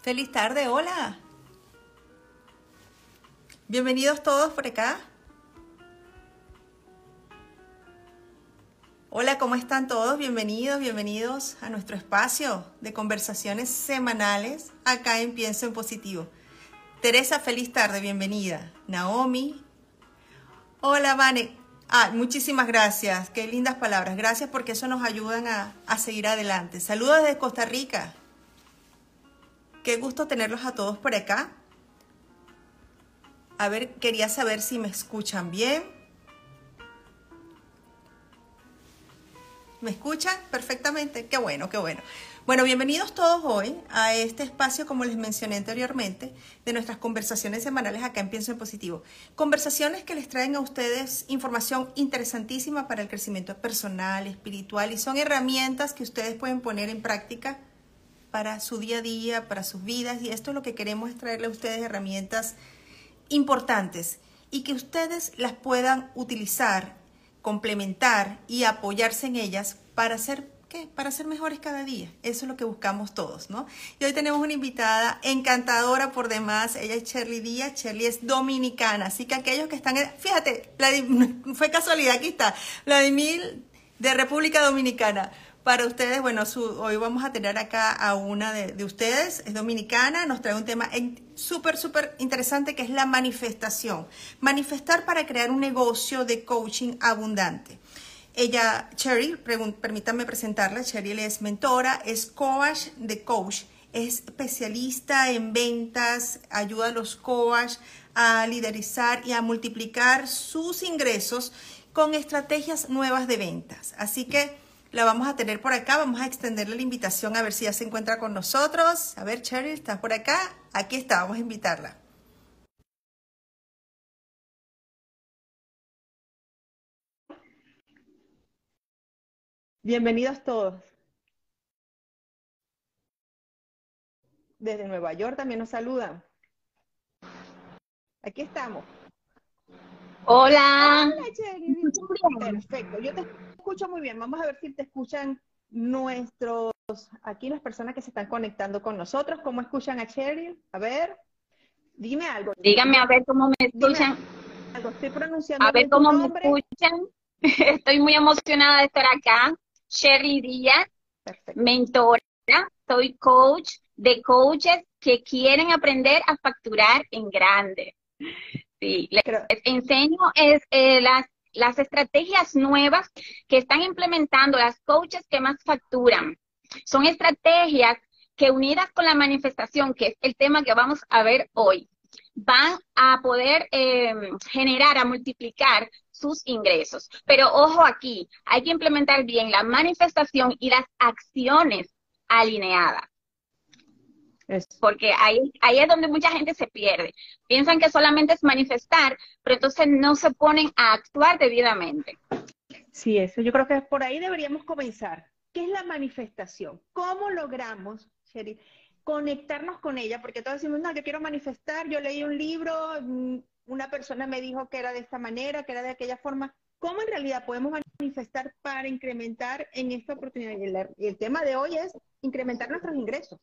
Feliz tarde, hola. Bienvenidos todos por acá. Hola, ¿cómo están todos? Bienvenidos, bienvenidos a nuestro espacio de conversaciones semanales acá en Pienso en Positivo. Teresa, feliz tarde, bienvenida. Naomi. Hola, Vane. Ah, muchísimas gracias. Qué lindas palabras. Gracias porque eso nos ayudan a, a seguir adelante. Saludos desde Costa Rica. Qué gusto tenerlos a todos por acá. A ver, quería saber si me escuchan bien. ¿Me escuchan perfectamente? Qué bueno, qué bueno. Bueno, bienvenidos todos hoy a este espacio, como les mencioné anteriormente, de nuestras conversaciones semanales acá en Pienso en Positivo. Conversaciones que les traen a ustedes información interesantísima para el crecimiento personal, espiritual y son herramientas que ustedes pueden poner en práctica para su día a día, para sus vidas. Y esto es lo que queremos es traerle a ustedes herramientas importantes y que ustedes las puedan utilizar complementar y apoyarse en ellas para ser ¿qué? Para ser mejores cada día. Eso es lo que buscamos todos, ¿no? Y hoy tenemos una invitada encantadora por demás. Ella es Shirley Díaz. Shirley es dominicana. Así que aquellos que están, fíjate, fue casualidad, aquí está, Vladimir de República Dominicana para ustedes, bueno, hoy vamos a tener acá a una de, ustedes, es dominicana, nos trae un tema súper, súper interesante que es la manifestación. Manifestar para crear un negocio de coaching abundante. Ella, Cherry, permítanme presentarla, Cherry es mentora, es coach de coach, es especialista en ventas, ayuda a los coach a liderizar y a multiplicar sus ingresos con estrategias nuevas de ventas. Así que la vamos a tener por acá. Vamos a extenderle la invitación a ver si ya se encuentra con nosotros. A ver, Cheryl, ¿estás por acá? Aquí está, vamos a invitarla. Bienvenidos todos. Desde Nueva York también nos saludan. Aquí estamos. Hola. Hola, Perfecto. Yo te escucho muy bien. Vamos a ver si te escuchan nuestros, aquí las personas que se están conectando con nosotros. ¿Cómo escuchan a Cheryl? A ver, dime algo. Dígame a ver cómo me escuchan. Algo, estoy pronunciando. A ver cómo me escuchan. Estoy muy emocionada de estar acá. Cheryl Díaz, mentora, soy coach de coaches que quieren aprender a facturar en grande. Sí, les enseño es eh, las, las estrategias nuevas que están implementando las coaches que más facturan. Son estrategias que unidas con la manifestación, que es el tema que vamos a ver hoy, van a poder eh, generar, a multiplicar sus ingresos. Pero ojo aquí, hay que implementar bien la manifestación y las acciones alineadas. Porque ahí, ahí es donde mucha gente se pierde. Piensan que solamente es manifestar, pero entonces no se ponen a actuar debidamente. Sí, eso yo creo que por ahí deberíamos comenzar. ¿Qué es la manifestación? ¿Cómo logramos, Sherry, conectarnos con ella? Porque todos decimos, no, yo quiero manifestar, yo leí un libro, mm, una persona me dijo que era de esta manera, que era de aquella forma. ¿Cómo en realidad podemos manifestar para incrementar en esta oportunidad? Y el tema de hoy es incrementar nuestros ingresos.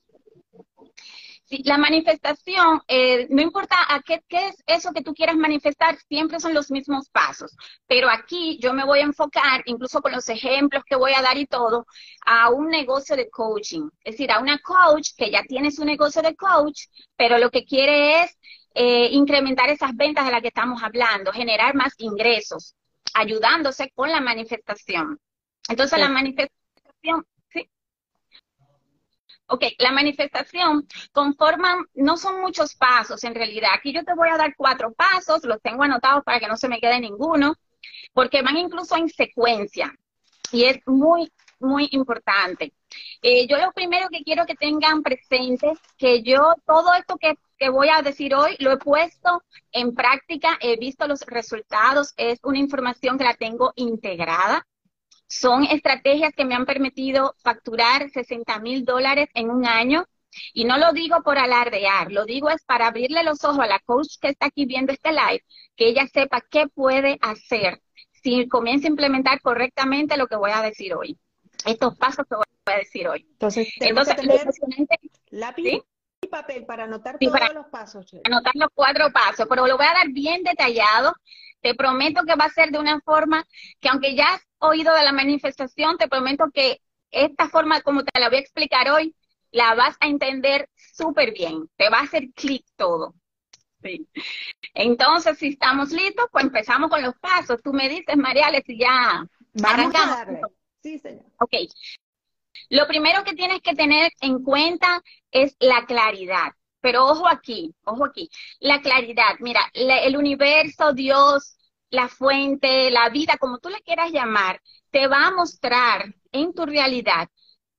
Sí, la manifestación, eh, no importa a qué, qué, es eso que tú quieras manifestar, siempre son los mismos pasos. Pero aquí yo me voy a enfocar, incluso con los ejemplos que voy a dar y todo, a un negocio de coaching. Es decir, a una coach que ya tiene su negocio de coach, pero lo que quiere es eh, incrementar esas ventas de las que estamos hablando, generar más ingresos, ayudándose con la manifestación. Entonces, la manifestación Ok, la manifestación conforman, no son muchos pasos en realidad. Aquí yo te voy a dar cuatro pasos, los tengo anotados para que no se me quede ninguno, porque van incluso en secuencia y es muy, muy importante. Eh, yo lo primero que quiero que tengan presente que yo todo esto que, que voy a decir hoy lo he puesto en práctica, he visto los resultados, es una información que la tengo integrada son estrategias que me han permitido facturar 60 mil dólares en un año. Y no lo digo por alardear, lo digo es para abrirle los ojos a la coach que está aquí viendo este live, que ella sepa qué puede hacer si comienza a implementar correctamente lo que voy a decir hoy. Estos pasos que voy a decir hoy. Entonces, Entonces que tener lápiz papel para anotar todos los pasos. Anotar los cuatro pasos, pero lo voy a dar bien detallado. Te prometo que va a ser de una forma que aunque ya has oído de la manifestación, te prometo que esta forma como te la voy a explicar hoy, la vas a entender súper bien. Te va a hacer clic todo. Entonces, si estamos listos, pues empezamos con los pasos. Tú me dices, Mariales, si ya arrancamos. Sí, señor. Ok. Lo primero que tienes que tener en cuenta es la claridad. Pero ojo aquí, ojo aquí. La claridad, mira, el universo, Dios, la fuente, la vida, como tú le quieras llamar, te va a mostrar en tu realidad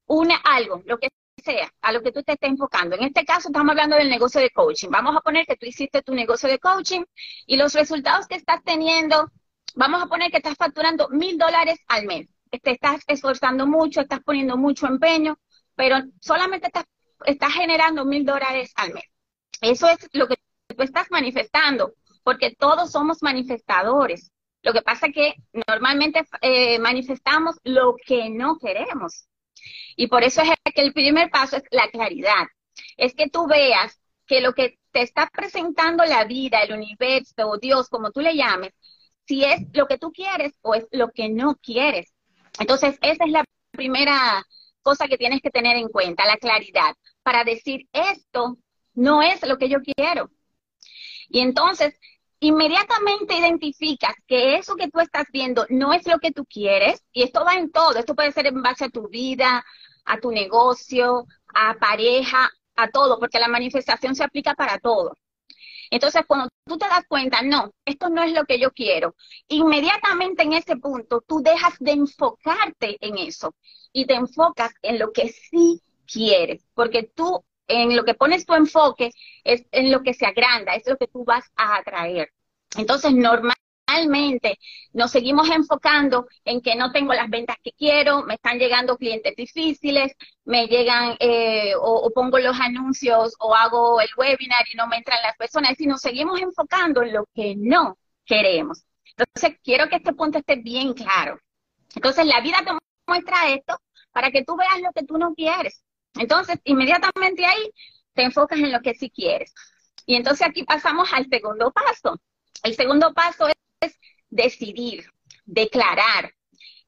una, algo, lo que sea, a lo que tú te estés enfocando. En este caso estamos hablando del negocio de coaching. Vamos a poner que tú hiciste tu negocio de coaching y los resultados que estás teniendo, vamos a poner que estás facturando mil dólares al mes. Te estás esforzando mucho, estás poniendo mucho empeño, pero solamente estás, generando mil dólares al mes. Eso es lo que tú estás manifestando, porque todos somos manifestadores. Lo que pasa es que normalmente eh, manifestamos lo que no queremos. Y por eso es que el primer paso es la claridad. Es que tú veas que lo que te está presentando la vida, el universo Dios, como tú le llames, si es lo que tú quieres o es lo que no quieres. Entonces, esa es la primera cosa que tienes que tener en cuenta, la claridad, para decir esto no es lo que yo quiero. Y entonces, inmediatamente identificas que eso que tú estás viendo no es lo que tú quieres, y esto va en todo, esto puede ser en base a tu vida, a tu negocio, a pareja, a todo, porque la manifestación se aplica para todo. Entonces, cuando tú te das cuenta, no, esto no es lo que yo quiero, inmediatamente en ese punto tú dejas de enfocarte en eso y te enfocas en lo que sí quieres, porque tú en lo que pones tu enfoque es en lo que se agranda, es lo que tú vas a atraer. Entonces, normalmente nos seguimos enfocando en que no tengo las ventas que quiero, me están llegando clientes difíciles, me llegan eh, o, pongo los anuncios o hago el webinar y no me entran las personas, y nos seguimos enfocando en lo que no queremos. Entonces, quiero que este punto esté bien claro. Entonces, la vida te muestra esto para que tú veas lo que tú no quieres. Entonces, inmediatamente ahí te enfocas en lo que sí quieres. Y entonces aquí pasamos al segundo paso. El segundo paso es decidir, declarar.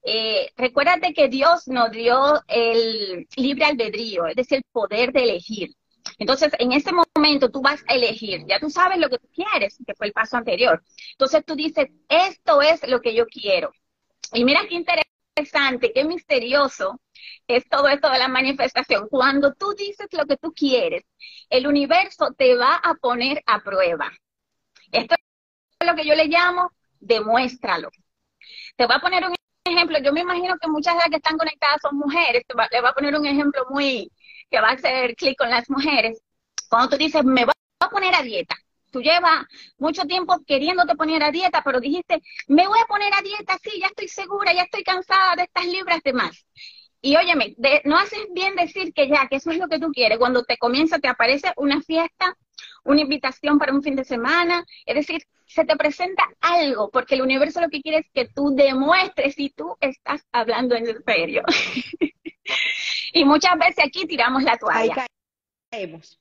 Eh, recuérdate que Dios nos dio el libre albedrío, es decir, el poder de elegir. Entonces, en ese momento tú vas a elegir, ya tú sabes lo que tú quieres, que fue el paso anterior. Entonces tú dices, esto es lo que yo quiero. Y mira qué interesante, qué misterioso es todo esto de la manifestación. Cuando tú dices lo que tú quieres, el universo te va a poner a prueba. Esto es lo que yo le llamo demuéstralo. Te voy a poner un ejemplo. Yo me imagino que muchas de las que están conectadas son mujeres. Te le voy a poner un ejemplo muy que va a hacer clic con las mujeres. Cuando tú dices, me voy a poner a dieta. Tú llevas mucho tiempo queriéndote poner a dieta, pero dijiste, me voy a poner a dieta, sí, ya estoy segura, ya estoy cansada de estas libras de más. Y óyeme, no haces bien decir que ya, que eso es lo que tú quieres. Cuando te comienza, te aparece una fiesta, una invitación para un fin de semana. Es decir, se te presenta algo, porque el universo lo que quiere es que tú demuestres si tú estás hablando en serio. y muchas veces aquí tiramos la toalla. caemos.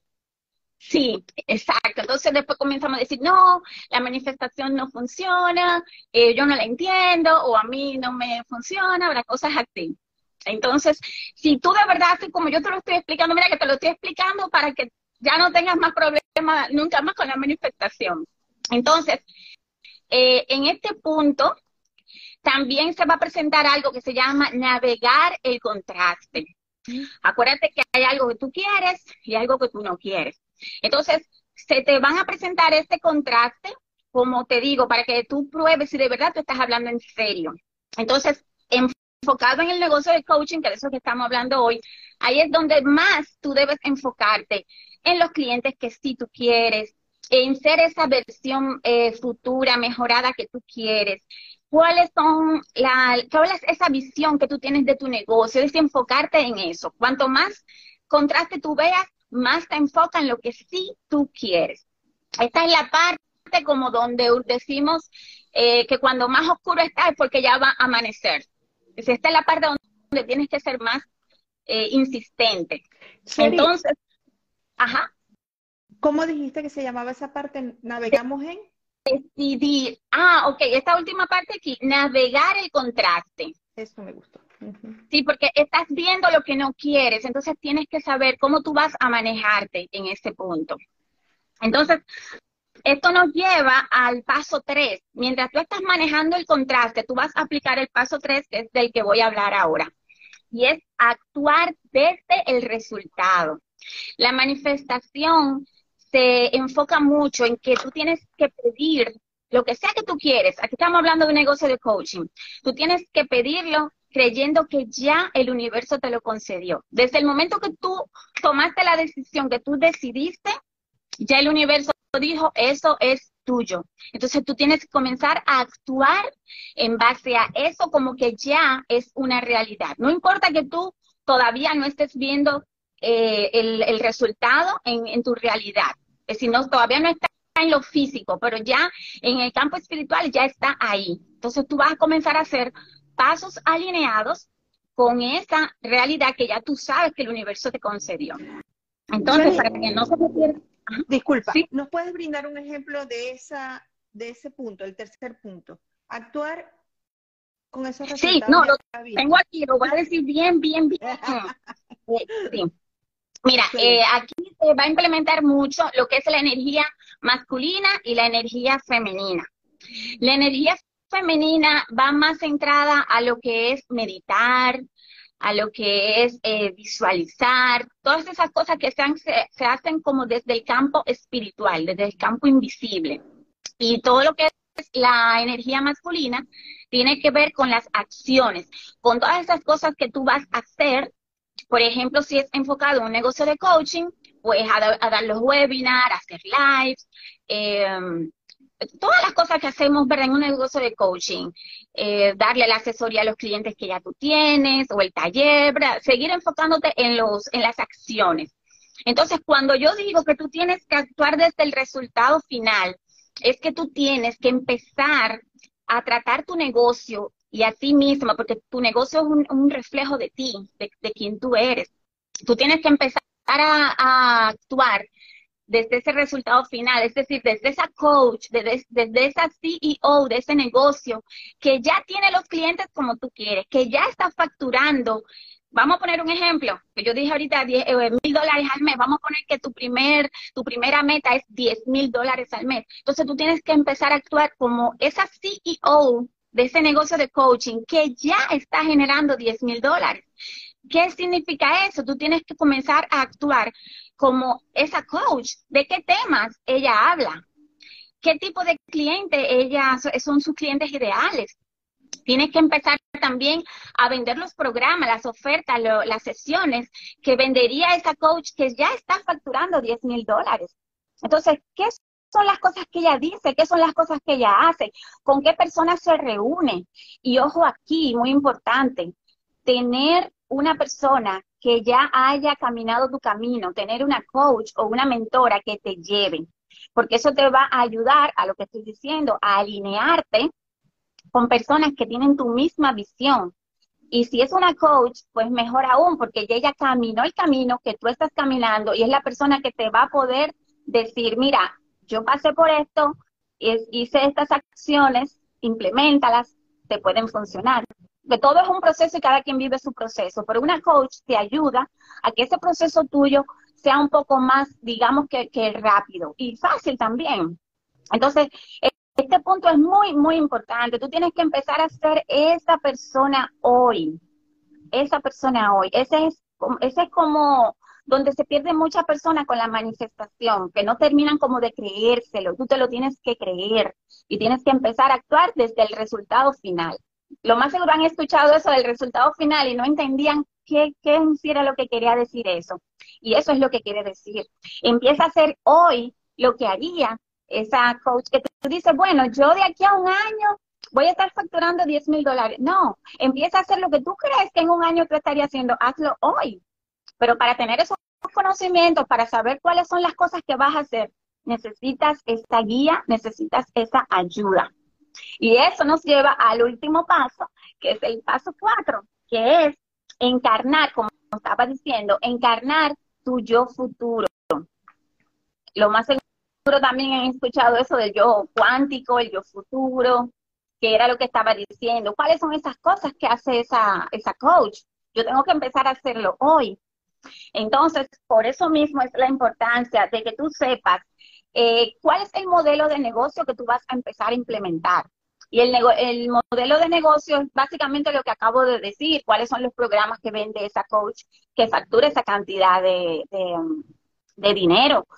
Sí, exacto. Entonces después comenzamos a decir, no, la manifestación no funciona, eh, yo no la entiendo, o a mí no me funciona, las cosas así. Entonces, si tú de verdad, así como yo te lo estoy explicando, mira que te lo estoy explicando para que ya no tengas más problemas nunca más con la manifestación. Entonces, eh, en este punto, también se va a presentar algo que se llama navegar el contraste. Acuérdate que hay algo que tú quieres y algo que tú no quieres. Entonces, se te van a presentar este contraste, como te digo, para que tú pruebes si de verdad tú estás hablando en serio. Entonces, en enfocado en el negocio de coaching, que de eso que estamos hablando hoy, ahí es donde más tú debes enfocarte en los clientes que sí tú quieres, en ser esa versión eh, futura, mejorada que tú quieres. ¿Cuáles son la, cuál es esa visión que tú tienes de tu negocio? Es enfocarte en eso. Cuanto más contraste tú veas, más te enfoca en lo que sí tú quieres. Esta es la parte como donde decimos eh, que cuando más oscuro está es porque ya va a amanecer. Esta es la parte donde tienes que ser más eh, insistente. Entonces, ajá. ¿Cómo dijiste que se llamaba esa parte? ¿Navegamos en? Decidir. Ah, ok, esta última parte aquí, navegar el contraste. Eso me gustó. Sí, porque estás viendo lo que no quieres, entonces tienes que saber cómo tú vas a manejarte en este punto. Entonces, esto nos lleva al paso 3. Mientras tú estás manejando el contraste, tú vas a aplicar el paso 3, que es del que voy a hablar ahora. Y es actuar desde el resultado. La manifestación se enfoca mucho en que tú tienes que pedir lo que sea que tú quieres. Aquí estamos hablando de un negocio de coaching. Tú tienes que pedirlo creyendo que ya el universo te lo concedió. Desde el momento que tú tomaste la decisión, que tú decidiste, ya el universo dijo, eso es tuyo. Entonces tú tienes que comenzar a actuar en base a eso como que ya es una realidad. No importa que tú todavía no estés viendo eh, el, resultado en, tu realidad. Si no, todavía no está en lo físico, pero ya en el campo espiritual ya está ahí. Entonces tú vas a comenzar a hacer pasos alineados con esa realidad que ya tú sabes que el universo te concedió. Entonces, para que no se te pierda. Disculpa, ¿nos puedes brindar un ejemplo de, esa, de ese punto, el tercer punto? Actuar con esos resultados. Sí, no, lo tengo aquí, lo voy a decir bien, bien, bien. Eh, sí. Mira, eh, aquí se va a implementar mucho lo que es la energía masculina y la energía femenina. La energía femenina va más centrada a lo que es meditar, a lo que es eh, visualizar, todas esas cosas que se, se, hacen como desde el campo espiritual, desde el campo invisible. Y todo lo que es la energía masculina tiene que ver con las acciones, con todas esas cosas que tú vas a hacer. Por ejemplo, si es enfocado en un negocio de coaching, pues a, dar los webinars, hacer lives, eh, todas las cosas que hacemos ¿verdad? en un negocio de coaching, eh, darle la asesoría a los clientes que ya tú tienes o el taller, seguir enfocándote en, los, en las acciones. Entonces, cuando yo digo que tú tienes que actuar desde el resultado final, es que tú tienes que empezar a tratar tu negocio y a ti misma, porque tu negocio es un, reflejo de ti, de, de, quien tú eres. Tú tienes que empezar a actuar desde ese resultado final, es decir, desde esa coach, desde, esa CEO de ese negocio, que ya tiene los clientes como tú quieres, que ya está facturando. Vamos a poner un ejemplo, que yo dije ahorita eh, mil dólares al mes, vamos a poner que tu, primer, tu primera meta es 10 mil dólares al mes. Entonces tú tienes que empezar a actuar como esa CEO de ese negocio de coaching que ya está generando 10 mil dólares. ¿Qué significa eso? Tú tienes que comenzar a actuar como esa coach. ¿De qué temas ella habla? ¿Qué tipo de cliente ella son sus clientes ideales? Tienes que empezar también a vender los programas, las ofertas, las sesiones que vendería esa coach que ya está facturando 10 mil dólares. Entonces, ¿qué son las cosas que ella dice? ¿Qué son las cosas que ella hace? ¿Con qué personas se reúne? Y ojo aquí, muy importante, tener una persona que ya haya caminado tu camino, tener una coach o una mentora que te lleve, porque eso te va a ayudar a lo que estoy diciendo, a alinearte con personas que tienen tu misma visión. Y si es una coach, pues mejor aún, porque ella caminó el camino que tú estás caminando y es la persona que te va a poder decir, mira, yo pasé por esto, hice estas acciones, implementalas, te pueden funcionar que todo es un proceso y cada quien vive su proceso, pero una coach te ayuda a que ese proceso tuyo sea un poco más, digamos que, rápido y fácil también. Entonces, este punto es muy, muy importante. Tú tienes que empezar a ser esa persona hoy, esa persona hoy. Ese es, ese es como donde se pierde mucha persona con la manifestación, que no terminan como de creérselo. Tú te lo tienes que creer y tienes que empezar a actuar desde el resultado final lo más seguro han escuchado eso del resultado final y no entendían qué, qué era lo que quería decir eso. Y eso es lo que quiere decir. Empieza a hacer hoy lo que haría esa coach que te dice, bueno, yo de aquí a un año voy a estar facturando 10 mil dólares. No, empieza a hacer lo que tú crees que en un año tú estarías haciendo, hazlo hoy. Pero para tener esos conocimientos, para saber cuáles son las cosas que vas a hacer, necesitas esta guía, necesitas esa ayuda. Y eso nos lleva al último paso, que es el paso cuatro, que es encarnar, como estaba diciendo, encarnar tu yo futuro. Lo más seguro también han escuchado eso del yo cuántico, el yo futuro, que era lo que estaba diciendo. ¿Cuáles son esas cosas que hace esa, esa coach? Yo tengo que empezar a hacerlo hoy. Entonces, por eso mismo es la importancia de que tú sepas eh, cuál es el modelo de negocio que tú vas a empezar a implementar. Y el, el modelo de negocio es básicamente lo que acabo de decir, cuáles son los programas que vende esa coach que factura esa cantidad de, de, dinero.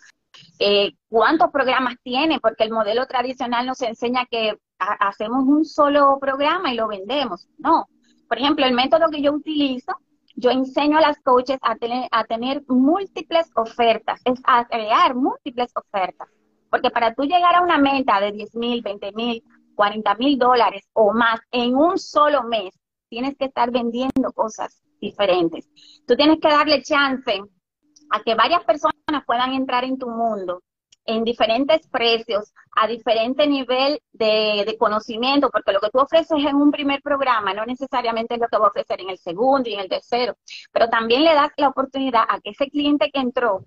Eh, ¿Cuántos programas tiene? Porque el modelo tradicional nos enseña que hacemos un solo programa y lo vendemos. No. Por ejemplo, el método que yo utilizo yo enseño a las coaches a tener, a tener múltiples ofertas, es a crear múltiples ofertas. Porque para tú llegar a una meta de 10 mil, 20 mil, 40 mil dólares o más en un solo mes, tienes que estar vendiendo cosas diferentes. Tú tienes que darle chance a que varias personas puedan entrar en tu mundo en diferentes precios, a diferente nivel de, conocimiento, porque lo que tú ofreces en un primer programa no necesariamente es lo que va a ofrecer en el segundo y en el tercero, pero también le das la oportunidad a que ese cliente que entró,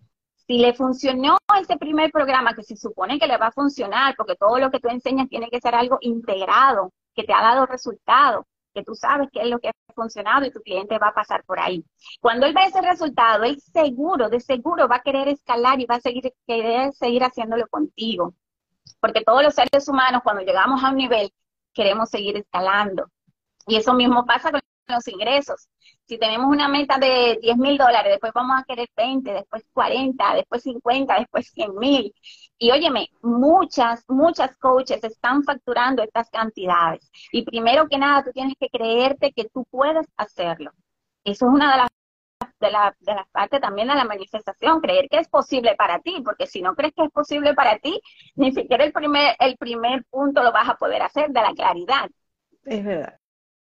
si le funcionó ese primer programa, que se supone que le va a funcionar, porque todo lo que tú enseñas tiene que ser algo integrado, que te ha dado resultado, que tú sabes qué es lo que ha funcionado y tu cliente va a pasar por ahí. Cuando él ve ese resultado, él seguro, de seguro va a querer escalar y va a seguir, querer seguir haciéndolo contigo. Porque todos los seres humanos, cuando llegamos a un nivel, queremos seguir escalando. Y eso mismo pasa con los ingresos. Si tenemos una meta de 10 mil dólares, después vamos a querer 20, después 40, después 50, después 100 mil. Y óyeme, muchas, muchas coaches están facturando estas cantidades. Y primero que nada, tú tienes que creerte que tú puedes hacerlo. Eso es una de las de, la, de las partes también de la manifestación, creer que es posible para ti, porque si no crees que es posible para ti, ni siquiera el primer, el primer punto lo vas a poder hacer de la claridad. Es verdad.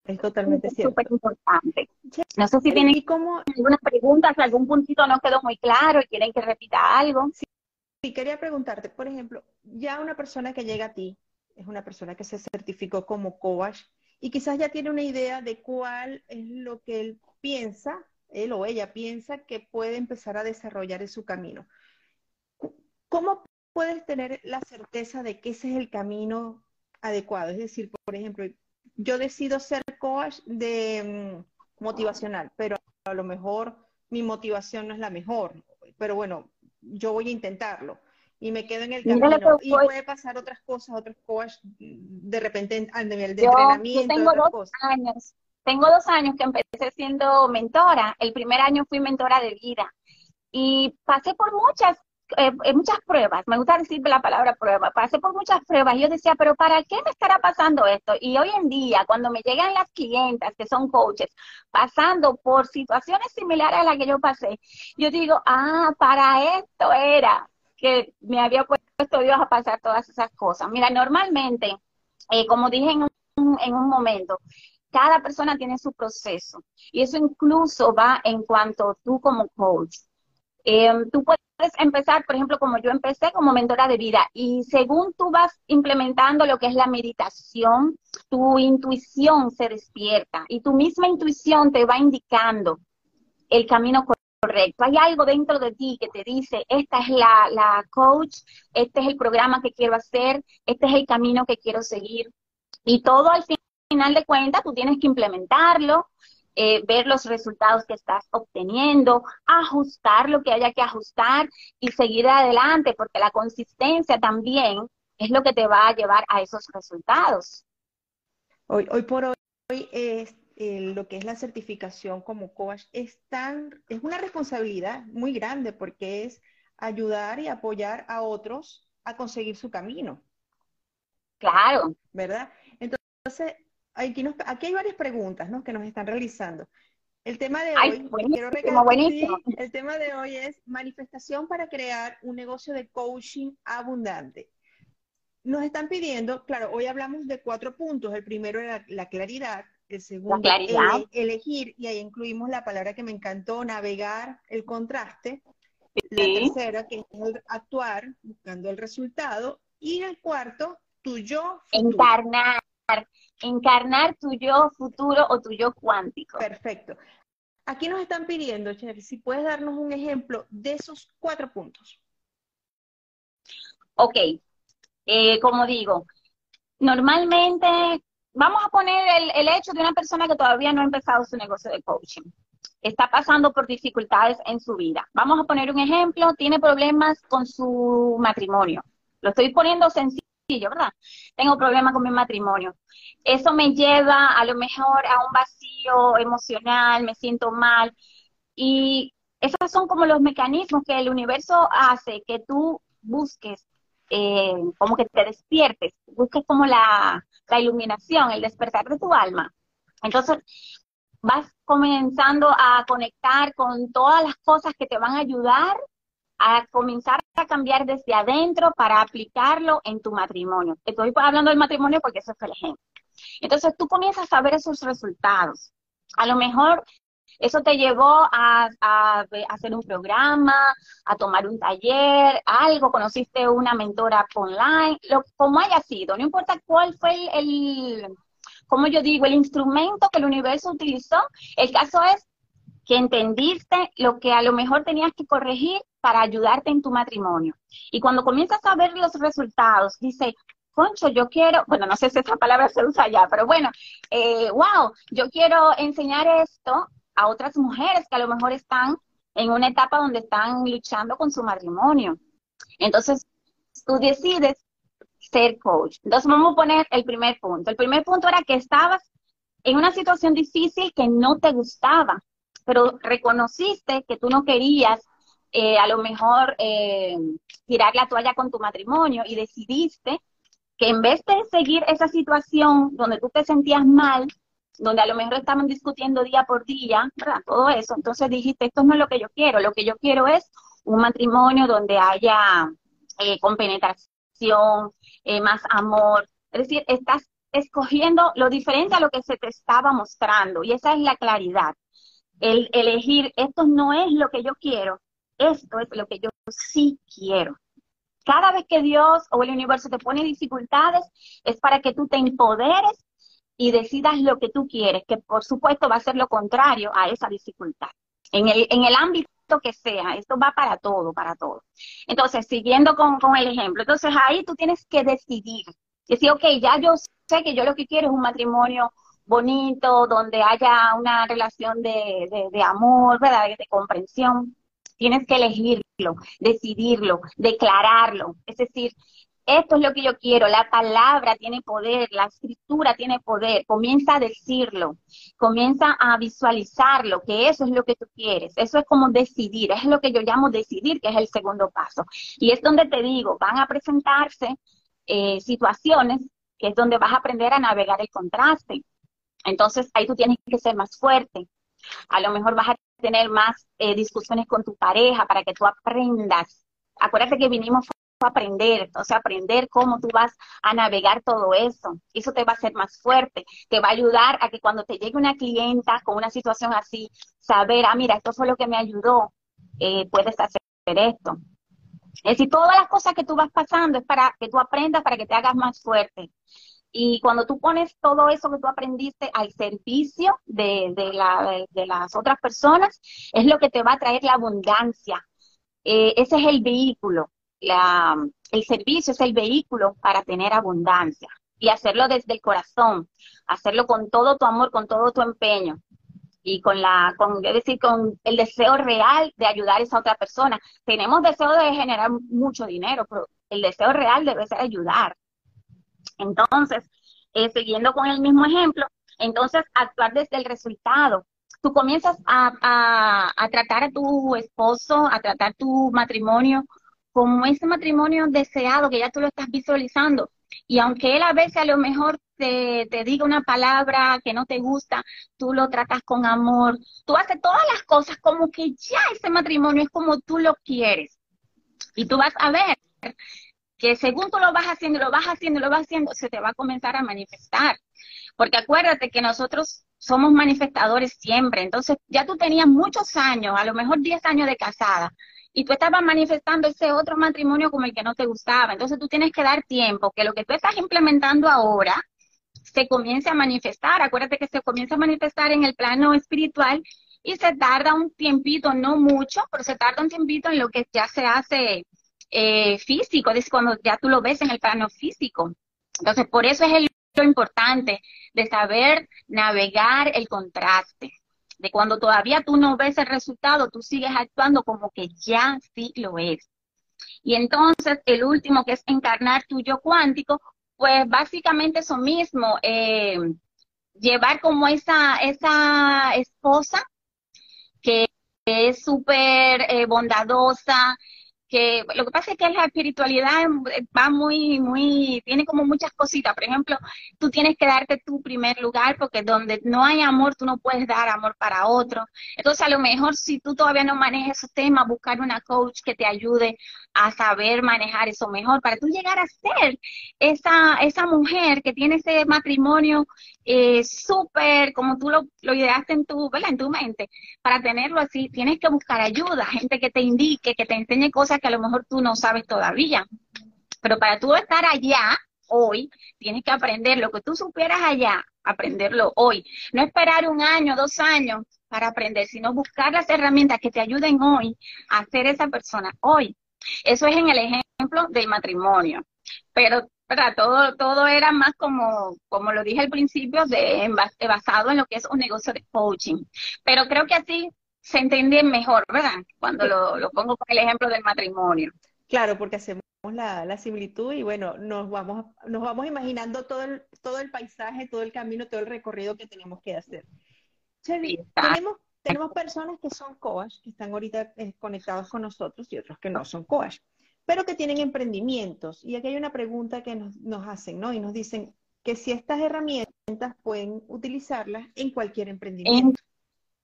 Es totalmente cierto. súper importante. No sé si tienen cómo... algunas preguntas, algún puntito no quedó muy claro y quieren que repita algo. Sí, quería preguntarte, por ejemplo, ya una persona que llega a ti, es una persona que se certificó como coach y quizás ya tiene una idea de cuál es lo que él piensa, él o ella piensa que puede empezar a desarrollar en su camino. ¿Cómo puedes tener la certeza de que ese es el camino adecuado? Es decir, por ejemplo, yo decido ser coach de mm, motivacional, pero a lo mejor mi motivación no es la mejor, pero bueno, yo voy a intentarlo y me quedo en el camino y puede pasar otras cosas, otros coach de repente a nivel de entrenamiento. Yo tengo dos años, tengo dos años que empecé siendo mentora. El primer año fui mentora de vida y pasé por muchas eh, eh, muchas pruebas, me gusta decir la palabra prueba, pasé por muchas pruebas y yo decía, pero ¿para qué me estará pasando esto? Y hoy en día, cuando me llegan las clientas que son coaches, pasando por situaciones similares a las que yo pasé, yo digo, ah, para esto era que me había puesto Dios a pasar todas esas cosas. Mira, normalmente, eh, como dije en un, en un momento, cada persona tiene su proceso y eso incluso va en cuanto tú como coach. Eh, tú puedes empezar, por ejemplo, como yo empecé como mentora de vida y según tú vas implementando lo que es la meditación, tu intuición se despierta y tu misma intuición te va indicando el camino correcto. Hay algo dentro de ti que te dice, esta es la, la coach, este es el programa que quiero hacer, este es el camino que quiero seguir. Y todo al final de cuentas tú tienes que implementarlo, eh, ver los resultados que estás obteniendo, ajustar lo que haya que ajustar y seguir adelante, porque la consistencia también es lo que te va a llevar a esos resultados. Hoy, hoy por hoy es, eh, lo que es la certificación como coach es, tan, es una responsabilidad muy grande porque es ayudar y apoyar a otros a conseguir su camino. Claro. ¿Verdad? Entonces, aquí, hay varias preguntas que nos están realizando. El tema de hoy, quiero el tema de hoy es manifestación para crear un negocio de coaching abundante. Nos están pidiendo, claro, hoy hablamos de cuatro puntos. El primero era la claridad, el segundo, elegir, y ahí incluimos la palabra que me encantó, navegar el contraste. La tercera, que es actuar, buscando el resultado. Y el cuarto, tu yo. Encarnar encarnar tu yo futuro o tu yo cuántico. Perfecto. Aquí nos están pidiendo, Chef, si puedes darnos un ejemplo de esos cuatro puntos. Ok, eh, como digo, normalmente vamos a poner el, el hecho de una persona que todavía no ha empezado su negocio de coaching está pasando por dificultades en su vida. Vamos a poner un ejemplo, tiene problemas con su matrimonio. Lo estoy poniendo sencillo, ¿verdad? Tengo problemas con mi matrimonio. Eso me lleva a lo mejor a un vacío emocional, me siento mal. Y esos son como los mecanismos que el universo hace que tú busques, eh, como que te despiertes, busques como la, la iluminación, el despertar de tu alma. Entonces, vas comenzando a conectar con todas las cosas que te van a ayudar a comenzar a cambiar desde adentro para aplicarlo en tu matrimonio. Estoy hablando del matrimonio porque ese fue el ejemplo. Entonces tú comienzas a ver esos resultados. A lo mejor eso te llevó a, hacer un programa, a tomar un taller, algo, conociste una mentora online, lo, como haya sido, no importa cuál fue el, como yo digo, el instrumento que el universo utilizó, el caso es que entendiste lo que a lo mejor tenías que corregir para ayudarte en tu matrimonio. Y cuando comienzas a ver los resultados, dice, concho, yo quiero, bueno, no sé si esa palabra se usa ya, pero bueno, eh, wow, yo quiero enseñar esto a otras mujeres que a lo mejor están en una etapa donde están luchando con su matrimonio. Entonces, tú decides ser coach. Entonces, vamos a poner el primer punto. El primer punto era que estabas en una situación difícil que no te gustaba, pero reconociste que tú no querías eh, a lo mejor eh, tirar la toalla con tu matrimonio y decidiste que en vez de seguir esa situación donde tú te sentías mal, donde a lo mejor estaban discutiendo día por día, ¿verdad? Todo eso. Entonces dijiste, esto no es lo que yo quiero, lo que yo quiero es un matrimonio donde haya eh, compenetración, eh, más amor. Es decir, estás escogiendo lo diferente a lo que se te estaba mostrando y esa es la claridad. El elegir, esto no es lo que yo quiero, esto es lo que yo sí quiero. Cada vez que Dios o el universo te pone dificultades, es para que tú te empoderes y decidas lo que tú quieres, que por supuesto va a ser lo contrario a esa dificultad. En el, en el ámbito que sea, esto va para todo, para todo. Entonces, siguiendo con, con el ejemplo, entonces ahí tú tienes que decidir, decir, ok, ya yo sé que yo lo que quiero es un matrimonio bonito, donde haya una relación de, de, amor, ¿verdad? De, de comprensión. Tienes que elegirlo, decidirlo, declararlo. Es decir, esto es lo que yo quiero, la palabra tiene poder, la escritura tiene poder, comienza a decirlo, comienza a visualizarlo, que eso es lo que tú quieres, eso es como decidir, es lo que yo llamo decidir, que es el segundo paso. Y es donde te digo, van a presentarse eh, situaciones que es donde vas a aprender a navegar el contraste. Entonces ahí tú tienes que ser más fuerte. A lo mejor vas a tener más eh, discusiones con tu pareja para que tú aprendas. Acuérdate que vinimos aprender, o sea, aprender cómo tú vas a navegar todo eso. Eso te va a hacer más fuerte, te va a ayudar a que cuando te llegue una clienta con una situación así, saber, ah, mira, esto fue lo que me ayudó, eh, puedes hacer esto. Es decir, todas las cosas que tú vas pasando es para que tú aprendas, para que te hagas más fuerte. Y cuando tú pones todo eso que tú aprendiste al servicio de, de, la, de las otras personas, es lo que te va a traer la abundancia. Eh, ese es el vehículo la, el servicio es el vehículo para tener abundancia y hacerlo desde el corazón, hacerlo con todo tu amor, con todo tu empeño y con la, con, es decir, con el deseo real de ayudar a esa otra persona. Tenemos deseo de generar mucho dinero, pero el deseo real debe ser ayudar. Entonces, eh, siguiendo con el mismo ejemplo, entonces actuar desde el resultado. Tú comienzas a, tratar a tu esposo, a tratar tu matrimonio como ese matrimonio deseado que ya tú lo estás visualizando. Y aunque él a veces a lo mejor te, te, diga una palabra que no te gusta, tú lo tratas con amor, tú haces todas las cosas como que ya ese matrimonio es como tú lo quieres. Y tú vas a ver que según tú lo vas haciendo, lo vas haciendo, lo vas haciendo, se te va a comenzar a manifestar. Porque acuérdate que nosotros somos manifestadores siempre. Entonces, ya tú tenías muchos años, a lo mejor 10 años de casada, y tú estabas manifestando ese otro matrimonio como el que no te gustaba. Entonces tú tienes que dar tiempo, que lo que tú estás implementando ahora se comience a manifestar. Acuérdate que se comienza a manifestar en el plano espiritual y se tarda un tiempito, no mucho, pero se tarda un tiempito en lo que ya se hace eh, físico, es cuando ya tú lo ves en el plano físico. Entonces, por eso es lo importante de saber navegar el contraste de cuando todavía tú no ves el resultado, tú sigues actuando como que ya sí lo es. Y entonces el último, que es encarnar tu yo cuántico, pues básicamente eso mismo, eh, llevar como esa, esa esposa que es súper eh, bondadosa, que lo que pasa es que la espiritualidad va muy, muy, tiene como muchas cositas. Por ejemplo, tú tienes que darte tu primer lugar porque donde no hay amor, tú no puedes dar amor para otro. Entonces, a lo mejor si tú todavía no manejas esos temas, buscar una coach que te ayude a saber manejar eso mejor para tú llegar a ser esa, esa mujer que tiene ese matrimonio eh, súper, como tú lo, lo ideaste en tu, ¿verdad? en tu mente. Para tenerlo así, tienes que buscar ayuda, gente que te indique, que te enseñe cosas que a lo mejor tú no sabes todavía. Pero para tú estar allá hoy, tienes que aprender lo que tú supieras allá, aprenderlo hoy. No esperar un año, dos años para aprender, sino buscar las herramientas que te ayuden hoy a ser esa persona hoy. Eso es en el ejemplo del matrimonio. Pero ¿verdad? Todo, todo era más como, como lo dije al principio, de, basado en lo que es un negocio de coaching. Pero creo que así se entiende mejor, ¿verdad? Cuando lo, pongo con el ejemplo del matrimonio. Claro, porque hacemos la, similitud y bueno, nos vamos, nos vamos imaginando todo el, todo el paisaje, todo el camino, todo el recorrido que tenemos que hacer. Chevy, tenemos, tenemos personas que son coach, que están ahorita eh, conectados con nosotros y otros que no son coach, pero que tienen emprendimientos. Y aquí hay una pregunta que nos, nos hacen, ¿no? Y nos dicen que si estas herramientas pueden utilizarlas en cualquier emprendimiento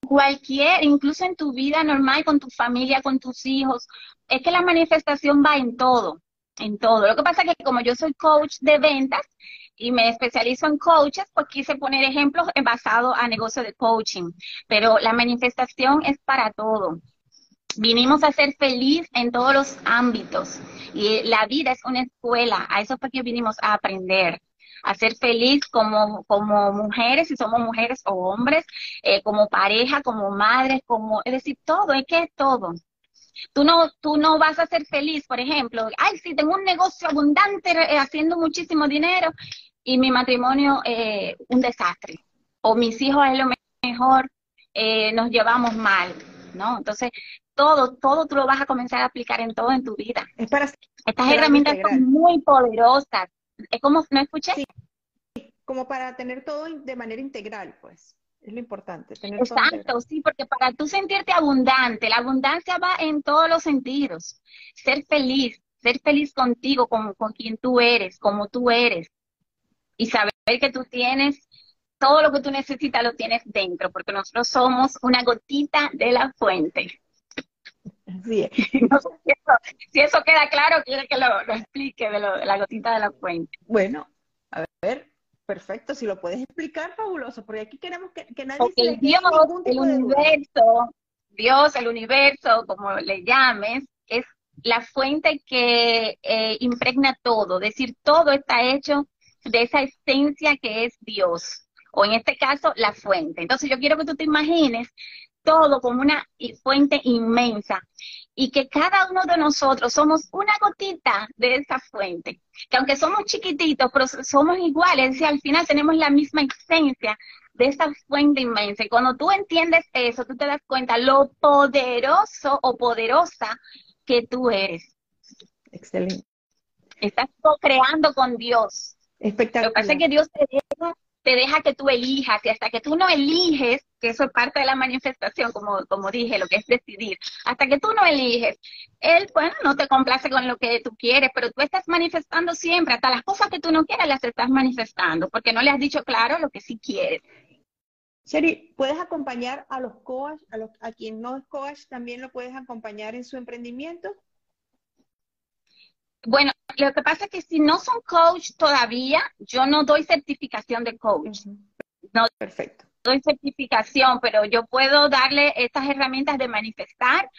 cualquier, incluso en tu vida normal, con tu familia, con tus hijos. Es que la manifestación va en todo, en todo. Lo que pasa es que como yo soy coach de ventas y me especializo en coaches, pues quise poner ejemplos basados a negocio de coaching. Pero la manifestación es para todo. Vinimos a ser feliz en todos los ámbitos. Y la vida es una escuela. A eso fue que vinimos a aprender a ser feliz como, como mujeres, si somos mujeres o hombres, eh, como pareja, como madres, como, es decir, todo, es que es todo. Tú no, tú no vas a ser feliz, por ejemplo, ay, sí, tengo un negocio abundante eh, haciendo muchísimo dinero y mi matrimonio eh, un desastre. O mis hijos es lo mejor, eh, nos llevamos mal, ¿no? Entonces, todo, todo tú lo vas a comenzar a aplicar en todo en tu vida. Es para Estas herramientas son muy poderosas, es como, ¿no escuché? Sí, como para tener todo de manera integral, pues. Es lo importante. Tener Exacto, sí, porque para tú sentirte abundante, la abundancia va en todos los sentidos. Ser feliz, ser feliz contigo, con, con quien tú eres, como tú eres. Y saber que tú tienes todo lo que tú necesitas, lo tienes dentro, porque nosotros somos una gotita de la fuente. Sí. No sé si, eso, queda claro, quiere que lo, explique de, lo, de la gotita de la fuente. Bueno, a ver, perfecto, si lo puedes explicar, fabuloso, porque aquí queremos que, nadie se le Dios, el universo, Dios, el universo, como le llames, es la fuente que eh, impregna todo, es decir, todo está hecho de esa esencia que es Dios, o en este caso, la fuente. Entonces yo quiero que tú te imagines todo como una fuente inmensa y que cada uno de nosotros somos una gotita de esa fuente, que aunque somos chiquititos, pero somos iguales, y al final tenemos la misma esencia de esa fuente inmensa. Y cuando tú entiendes eso, tú te das cuenta lo poderoso o poderosa que tú eres. Excelente. Estás co-creando con Dios. Espectacular. Lo que pasa es que Dios te deja te deja que tú elijas y hasta que tú no eliges, que eso es parte de la manifestación, como, como dije, lo que es decidir, hasta que tú no eliges, él, bueno, no te complace con lo que tú quieres, pero tú estás manifestando siempre, hasta las cosas que tú no quieres las estás manifestando, porque no le has dicho claro lo que sí quieres. Sherry, ¿puedes acompañar a los coach, a, los, a quien no es coach, también lo puedes acompañar en su emprendimiento? Bueno, lo que pasa es que si no son coach todavía, yo no doy certificación de coach. No Perfecto. doy certificación, pero yo puedo darle estas herramientas de manifestar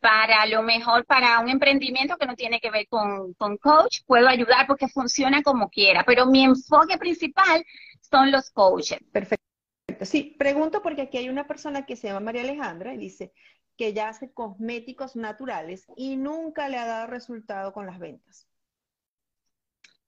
para lo mejor para un emprendimiento que no tiene que ver con, con coach, puedo ayudar porque funciona como quiera, pero mi enfoque principal son los coaches. Perfecto. Sí, pregunto porque aquí hay una persona que se llama María Alejandra y dice, que ella hace cosméticos naturales y nunca le ha dado resultado con las ventas.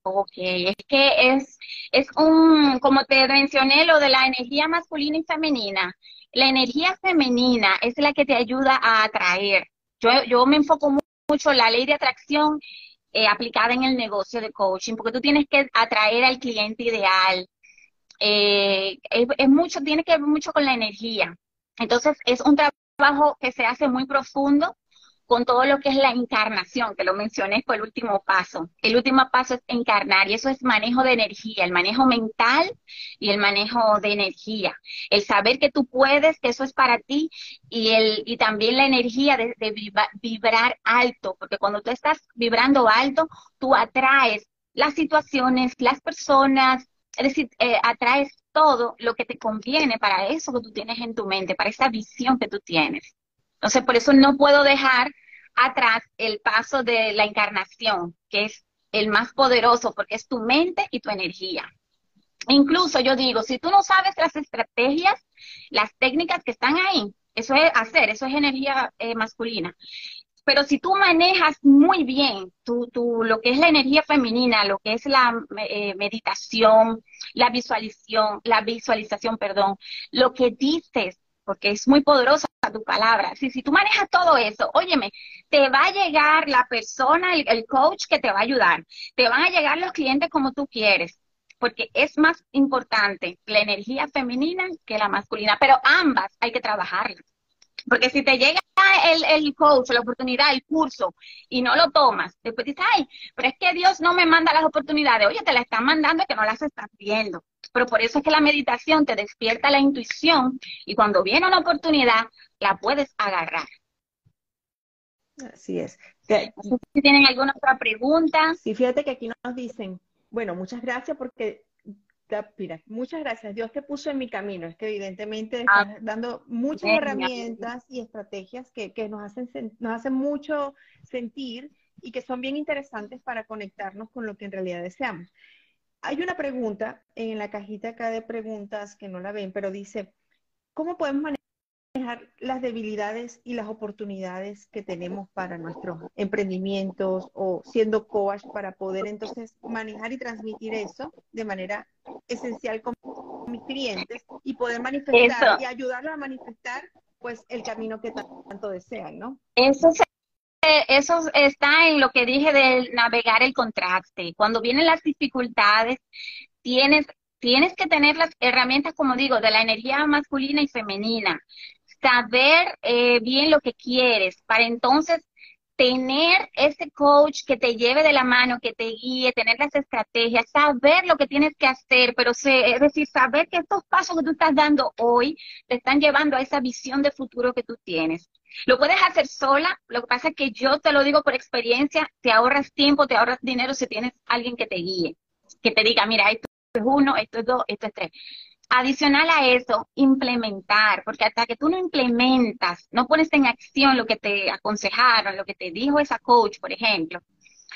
Ok, es que es, es un, como te mencioné, lo de la energía masculina y femenina. La energía femenina es la que te ayuda a atraer. Yo, yo me enfoco mucho en la ley de atracción eh, aplicada en el negocio de coaching, porque tú tienes que atraer al cliente ideal. Eh, es, mucho, tiene que ver mucho con la energía. Entonces, es un trabajo que se hace muy profundo con todo lo que es la encarnación, que lo mencioné, fue el último paso. El último paso es encarnar y eso es manejo de energía, el manejo mental y el manejo de energía. El saber que tú puedes, que eso es para ti y, el, y también la energía de, vibrar alto, porque cuando tú estás vibrando alto, tú atraes las situaciones, las personas, es decir, eh, atraes todo lo que te conviene para eso que tú tienes en tu mente, para esa visión que tú tienes. Entonces, por eso no puedo dejar atrás el paso de la encarnación, que es el más poderoso, porque es tu mente y tu energía. Incluso yo digo, si tú no sabes las estrategias, las técnicas que están ahí, eso es hacer, eso es energía eh, masculina. Pero si tú manejas muy bien tu, tu, lo que es la energía femenina, lo que es la eh, meditación, la visualización, la visualización, perdón, lo que dices, porque es muy poderosa tu palabra. Si, si tú manejas todo eso, óyeme, te va a llegar la persona, el, coach que te va a ayudar. Te van a llegar los clientes como tú quieres porque es más importante la energía femenina que la masculina, pero ambas hay que trabajarlas. Porque si te llega el, el, coach, la oportunidad, el curso, y no lo tomas, después dices, ay, pero es que Dios no me manda las oportunidades. Oye, te la están mandando que no las estás viendo. Pero por eso es que la meditación te despierta la intuición y cuando viene una oportunidad, la puedes agarrar. Así es. Si tienen alguna otra pregunta. Sí, fíjate que aquí nos dicen, bueno, muchas gracias porque mira, muchas gracias. Dios te puso en mi camino. Es que evidentemente ah, estás dando muchas herramientas y estrategias que, que, nos, hacen, nos hacen mucho sentir y que son bien interesantes para conectarnos con lo que en realidad deseamos. Hay una pregunta en la cajita acá de preguntas que no la ven, pero dice, ¿cómo podemos manejar las debilidades y las oportunidades que tenemos para nuestros emprendimientos o siendo coach para poder entonces manejar y transmitir eso de manera esencial con mis clientes y poder manifestar y ayudarlos a manifestar pues el camino que tanto desean, ¿no? Eso eso está en lo que dije de navegar el contraste. Cuando vienen las dificultades, tienes, tienes que tener las herramientas, como digo, de la energía masculina y femenina saber eh, bien lo que quieres para entonces tener ese coach que te lleve de la mano, que te guíe, tener las estrategias, saber lo que tienes que hacer, pero es decir, saber que estos pasos que tú estás dando hoy te están llevando a esa visión de futuro que tú tienes. Lo puedes hacer sola, lo que pasa es que yo te lo digo por experiencia, te ahorras tiempo, te ahorras dinero si tienes alguien que te guíe, que te diga, mira, esto es uno, esto es dos, esto es tres. Adicional a eso, implementar, porque hasta que tú no implementas, no pones en acción lo que te aconsejaron, lo que te dijo esa coach, por ejemplo,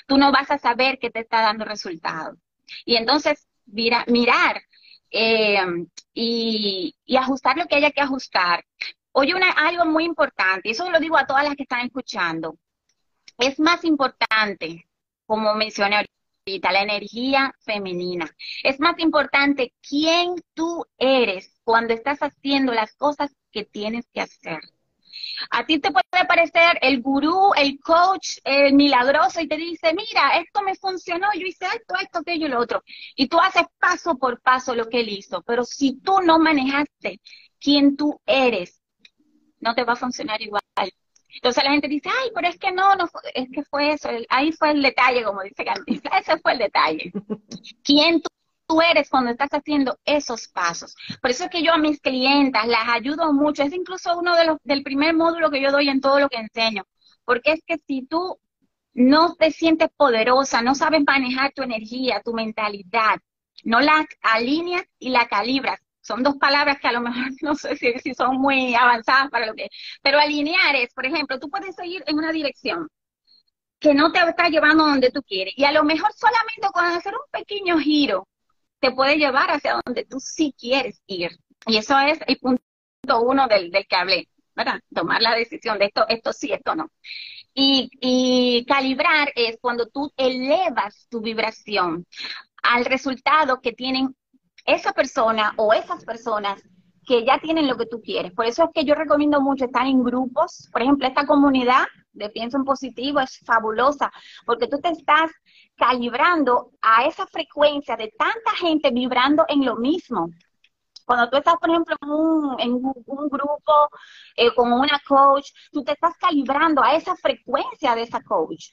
tú no vas a saber que te está dando resultados. Y entonces, mira, mirar eh, y, ajustar lo que haya que ajustar. Oye, una, algo muy importante, y eso lo digo a todas las que están escuchando, es más importante, como mencioné ahorita, la energía femenina. Es más importante quién tú eres cuando estás haciendo las cosas que tienes que hacer. A ti te puede parecer el gurú, el coach, el milagroso y te dice, mira, esto me funcionó, yo hice esto, esto, aquello y lo otro. Y tú haces paso por paso lo que él hizo. Pero si tú no manejaste quién tú eres, no te va a funcionar igual. Entonces la gente dice, ay, pero es que no, no es que fue eso, ahí fue el detalle, como dice Candice, ese fue el detalle. ¿Quién tú, eres cuando estás haciendo esos pasos? Por eso es que yo a mis clientas las ayudo mucho, es incluso uno de los, del primer módulo que yo doy en todo lo que enseño, porque es que si tú no te sientes poderosa, no sabes manejar tu energía, tu mentalidad, no la alineas y la calibras, son dos palabras que a lo mejor no sé si, son muy avanzadas para lo que... Pero alinear es, por ejemplo, tú puedes seguir en una dirección que no te está llevando donde tú quieres. Y a lo mejor solamente con hacer un pequeño giro te puede llevar hacia donde tú sí quieres ir. Y eso es el punto uno del, del que hablé. ¿verdad? Tomar la decisión de esto, esto sí, esto no. Y, y calibrar es cuando tú elevas tu vibración al resultado que tienen esa persona o esas personas que ya tienen lo que tú quieres. Por eso es que yo recomiendo mucho estar en grupos. Por ejemplo, esta comunidad de Pienso en Positivo es fabulosa porque tú te estás calibrando a esa frecuencia de tanta gente vibrando en lo mismo. Cuando tú estás, por ejemplo, en un, grupo eh, con una coach, tú te estás calibrando a esa frecuencia de esa coach.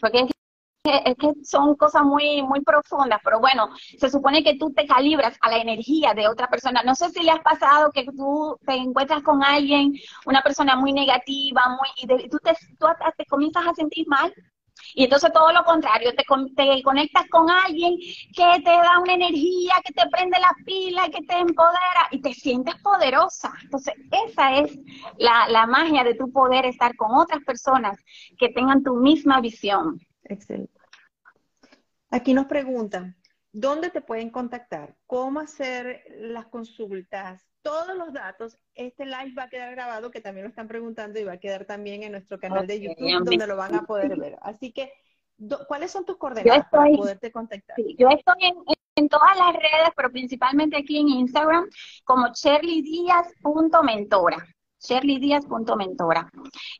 Porque es que son cosas muy, muy profundas, pero bueno, se supone que tú te calibras a la energía de otra persona. No sé si le has pasado que tú te encuentras con alguien, una persona muy negativa, muy, y, tú, te, tú te comienzas a sentir mal. Y entonces todo lo contrario, te, te conectas con alguien que te da una energía, que te prende la pila, que te empodera y te sientes poderosa. Entonces esa es la, la magia de tu poder estar con otras personas que tengan tu misma visión. Excelente. Aquí nos preguntan, ¿dónde te pueden contactar? ¿Cómo hacer las consultas? Todos los datos, este live va a quedar grabado, que también lo están preguntando y va a quedar también en nuestro canal de YouTube, donde lo van a poder ver. Así que, ¿cuáles son tus coordenadas para poderte contactar? yo estoy en, en, todas las redes, pero principalmente aquí en Instagram, como mentora sherlydíaz.mentora.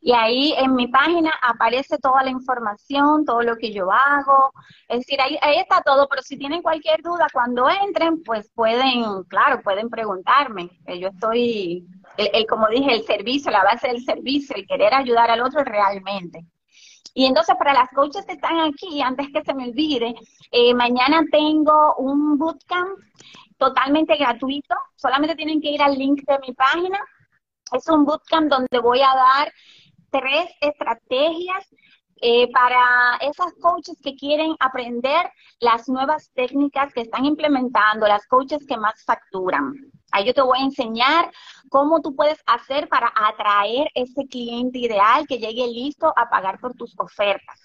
Y ahí en mi página aparece toda la información, todo lo que yo hago. Es decir, ahí, ahí está todo, pero si tienen cualquier duda cuando entren, pues pueden, claro, pueden preguntarme. Yo estoy, el, como dije, el servicio, la base del servicio, el querer ayudar al otro realmente. Y entonces para las coaches que están aquí, antes que se me olvide, eh, mañana tengo un bootcamp totalmente gratuito. Solamente tienen que ir al link de mi página es un bootcamp donde voy a dar tres estrategias eh, para esas coaches que quieren aprender las nuevas técnicas que están implementando, las coaches que más facturan. Ahí yo te voy a enseñar cómo tú puedes hacer para atraer ese cliente ideal que llegue listo a pagar por tus ofertas.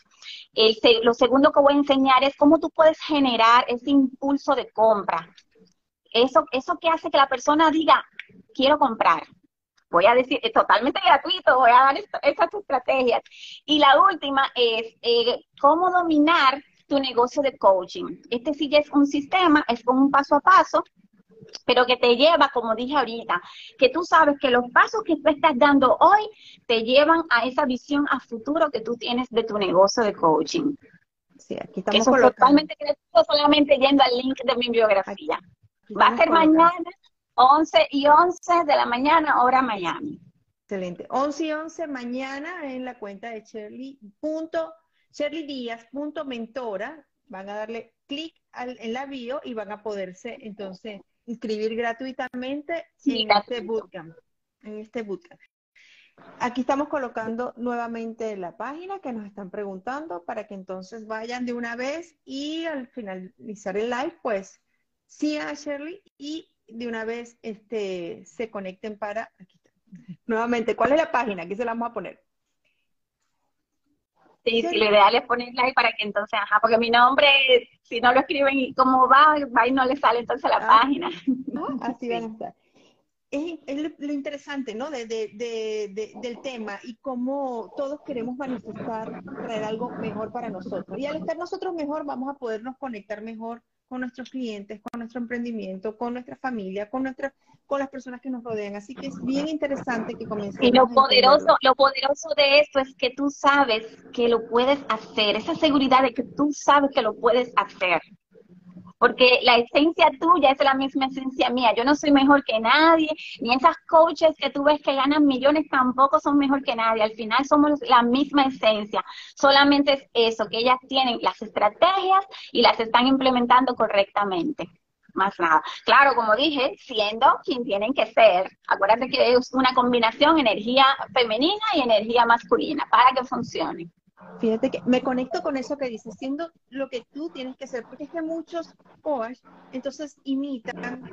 lo segundo que voy a enseñar es cómo tú puedes generar ese impulso de compra. Eso, eso que hace que la persona diga, quiero comprar voy a decir, es totalmente gratuito, voy a dar estas estrategias. Y la última es eh, cómo dominar tu negocio de coaching. Este sí es un sistema, es un paso a paso, pero que te lleva, como dije ahorita, que tú sabes que los pasos que tú estás dando hoy te llevan a esa visión a futuro que tú tienes de tu negocio de coaching. Sí, aquí estamos Eso es totalmente gratuito, solamente yendo al link de mi biografía. Va a ser mañana 11 y 11 de la mañana, hora Miami. Excelente. 11 y 11 mañana en la cuenta de Shirley. Punto, Mentora. Van a darle clic en la bio y van a poderse entonces inscribir gratuitamente en este bootcamp. En este bootcamp. Aquí estamos colocando nuevamente la página que nos están preguntando para que entonces vayan de una vez y al finalizar el live, pues sigan a Shirley y de una vez este, se conecten para... Aquí Nuevamente, ¿cuál es la página? Aquí se la vamos a poner. Sí, sí, lo ideal es ponerla ahí para que entonces, ajá, porque mi nombre, si no lo escriben y cómo va, va y no le sale entonces la ah. página. Ah, así van a estar. Es, lo interesante, ¿no? De, de, de, del tema y cómo todos queremos manifestar, traer algo mejor para nosotros. Y al estar nosotros mejor, vamos a podernos conectar mejor con nuestros clientes, con nuestro emprendimiento, con nuestra familia, con nuestra, con las personas que nos rodean. Así que es bien interesante que comencemos. Y lo poderoso, lo poderoso de esto es que tú sabes que lo puedes hacer, esa seguridad de que tú sabes que lo puedes hacer porque la esencia tuya es la misma esencia mía. Yo no soy mejor que nadie, ni esas coaches que tú ves que ganan millones tampoco son mejor que nadie. Al final somos la misma esencia. Solamente es eso, que ellas tienen las estrategias y las están implementando correctamente. Más nada. Claro, como dije, siendo quien tienen que ser. Acuérdate que es una combinación energía femenina y energía masculina para que funcione. Fíjate que me conecto con eso que dices, siendo lo que tú tienes que ser, porque es que muchos coaches entonces imitan,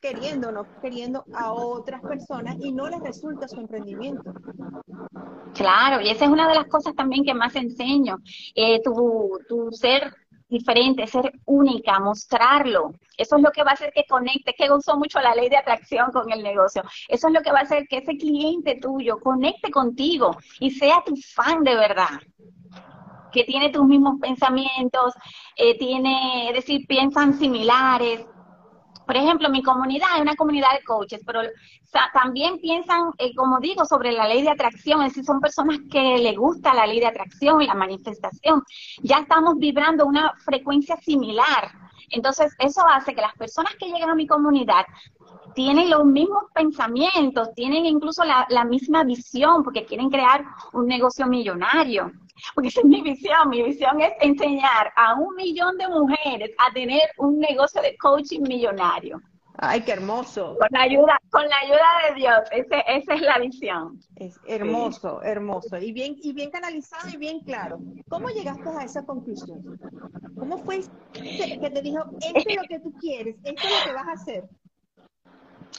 queriendo o no queriendo, a otras personas y no les resulta su emprendimiento. Claro, y esa es una de las cosas también que más enseño, eh, tu, tu ser diferente, ser única, mostrarlo. Eso es lo que va a hacer que conecte, que uso mucho la ley de atracción con el negocio. Eso es lo que va a hacer que ese cliente tuyo conecte contigo y sea tu fan de verdad que tiene tus mismos pensamientos, eh, tiene, es decir, piensan similares, por ejemplo, mi comunidad es una comunidad de coaches, pero también piensan, eh, como digo, sobre la ley de atracción, es decir, son personas que les gusta la ley de atracción la manifestación. Ya estamos vibrando una frecuencia similar. Entonces, eso hace que las personas que llegan a mi comunidad tienen los mismos pensamientos, tienen incluso la, la misma visión, porque quieren crear un negocio millonario porque esa es mi visión. Mi visión es enseñar a un millón de mujeres a tener un negocio de coaching millonario. Ay, qué hermoso. Con la ayuda, con la ayuda de Dios, esa es la visión. Es hermoso, hermoso. Y bien, y bien canalizado y bien claro. ¿Cómo llegaste a esa conclusión? ¿Cómo fue que te dijo, esto es lo que tú quieres, esto es lo que vas a hacer?